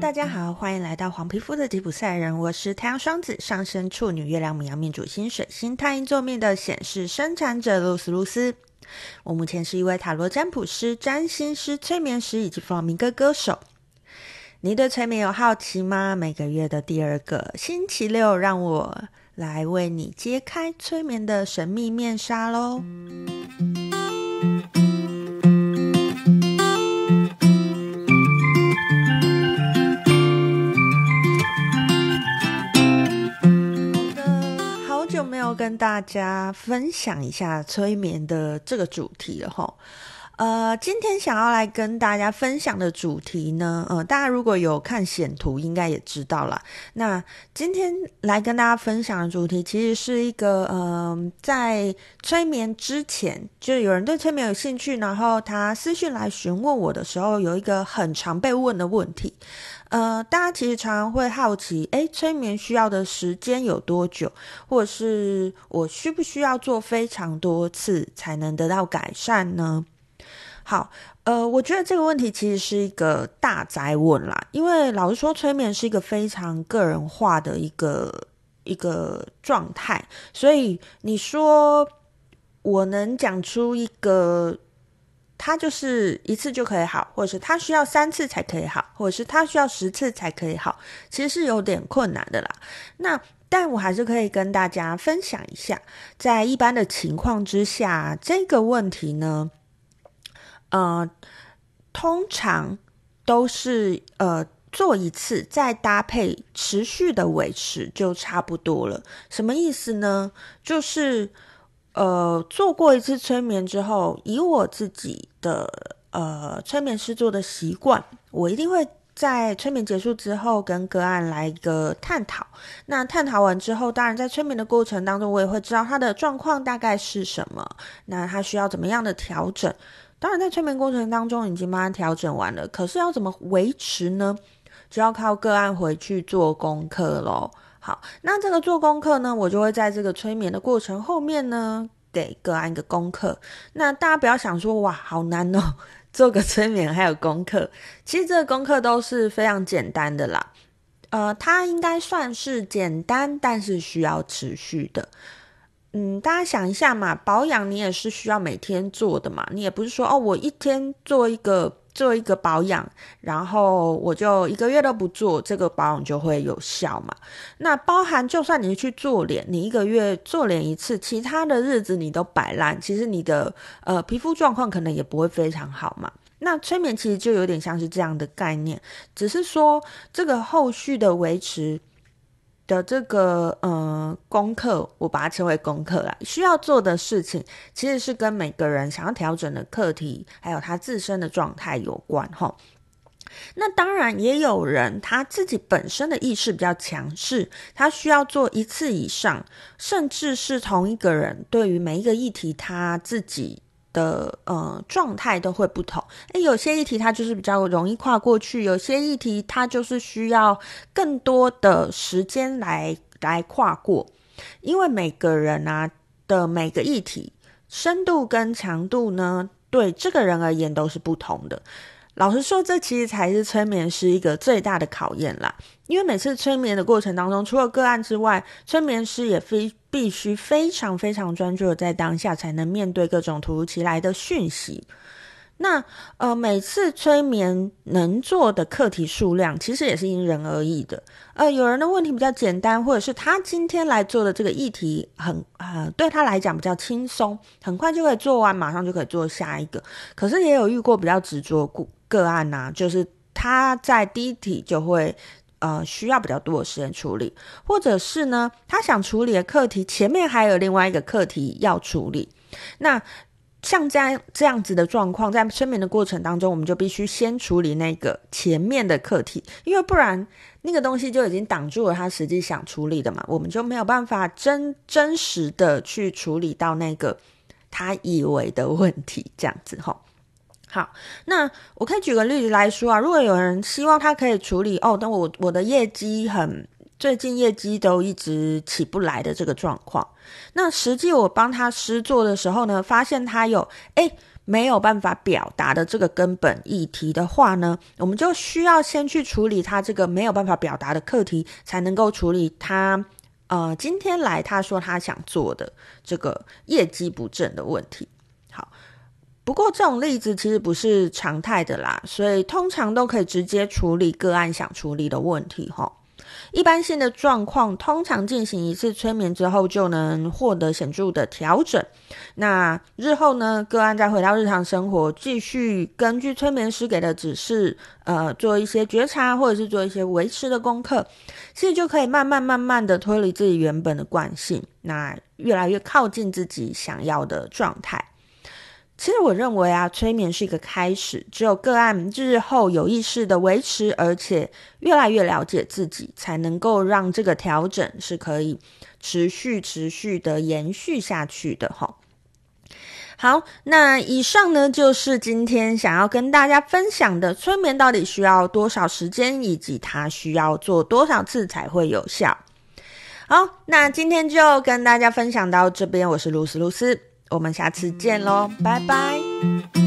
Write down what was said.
大家好，欢迎来到黄皮肤的吉普赛人，我是太阳双子上升处女月亮母羊命主星水星太阴座命的显示生产者露丝露丝。我目前是一位塔罗占卜师、占星师、催眠师以及弗朗明哥歌手。你对催眠有好奇吗？每个月的第二个星期六，让我来为你揭开催眠的神秘面纱喽。大家分享一下催眠的这个主题了哈，呃，今天想要来跟大家分享的主题呢，呃，大家如果有看显图，应该也知道啦。那今天来跟大家分享的主题，其实是一个，嗯、在催眠之前，就有人对催眠有兴趣，然后他私讯来询问我的时候，有一个很常被问的问题。呃，大家其实常常会好奇，诶，催眠需要的时间有多久？或者是我需不需要做非常多次才能得到改善呢？好，呃，我觉得这个问题其实是一个大宅问啦，因为老实说，催眠是一个非常个人化的一个一个状态，所以你说我能讲出一个。他就是一次就可以好，或者是他需要三次才可以好，或者是他需要十次才可以好，其实是有点困难的啦。那但我还是可以跟大家分享一下，在一般的情况之下，这个问题呢，呃，通常都是呃做一次，再搭配持续的维持就差不多了。什么意思呢？就是。呃，做过一次催眠之后，以我自己的呃催眠师做的习惯，我一定会在催眠结束之后跟个案来一个探讨。那探讨完之后，当然在催眠的过程当中，我也会知道他的状况大概是什么，那他需要怎么样的调整。当然在催眠过程当中已经帮他调整完了，可是要怎么维持呢？就要靠个案回去做功课喽。好，那这个做功课呢，我就会在这个催眠的过程后面呢，给个案一个功课。那大家不要想说，哇，好难哦，做个催眠还有功课。其实这个功课都是非常简单的啦。呃，它应该算是简单，但是需要持续的。嗯，大家想一下嘛，保养你也是需要每天做的嘛，你也不是说哦，我一天做一个。做一个保养，然后我就一个月都不做，这个保养就会有效嘛。那包含就算你去做脸，你一个月做脸一次，其他的日子你都摆烂，其实你的呃皮肤状况可能也不会非常好嘛。那催眠其实就有点像是这样的概念，只是说这个后续的维持。的这个呃功课，我把它称为功课啦。需要做的事情，其实是跟每个人想要调整的课题，还有他自身的状态有关哈。那当然也有人他自己本身的意识比较强势，他需要做一次以上，甚至是同一个人对于每一个议题他自己。的呃状态都会不同，诶，有些议题它就是比较容易跨过去，有些议题它就是需要更多的时间来来跨过，因为每个人啊的每个议题深度跟强度呢，对这个人而言都是不同的。老实说，这其实才是催眠师一个最大的考验啦。因为每次催眠的过程当中，除了个案之外，催眠师也非必须非常非常专注的在当下，才能面对各种突如其来的讯息。那呃，每次催眠能做的课题数量，其实也是因人而异的。呃，有人的问题比较简单，或者是他今天来做的这个议题很呃，对他来讲比较轻松，很快就可以做完，马上就可以做下一个。可是也有遇过比较执着个个案呐、就是他在第一题就会呃需要比较多的时间处理，或者是呢，他想处理的课题前面还有另外一个课题要处理，那。像这样这样子的状况，在催眠的过程当中，我们就必须先处理那个前面的课题，因为不然那个东西就已经挡住了他实际想处理的嘛，我们就没有办法真真实的去处理到那个他以为的问题，这样子齁。好，那我可以举个例子来说啊，如果有人希望他可以处理哦，但我我的业绩很。最近业绩都一直起不来的这个状况，那实际我帮他施做的时候呢，发现他有诶没有办法表达的这个根本议题的话呢，我们就需要先去处理他这个没有办法表达的课题，才能够处理他呃今天来他说他想做的这个业绩不振的问题。好，不过这种例子其实不是常态的啦，所以通常都可以直接处理个案想处理的问题齁。一般性的状况，通常进行一次催眠之后，就能获得显著的调整。那日后呢，个案再回到日常生活，继续根据催眠师给的指示，呃，做一些觉察，或者是做一些维持的功课，其实就可以慢慢慢慢的脱离自己原本的惯性，那越来越靠近自己想要的状态。其实我认为啊，催眠是一个开始，只有个案日后有意识的维持，而且越来越了解自己，才能够让这个调整是可以持续、持续的延续下去的哈。好，那以上呢，就是今天想要跟大家分享的催眠到底需要多少时间，以及它需要做多少次才会有效。好，那今天就跟大家分享到这边，我是露丝露丝。我们下次见喽，拜拜。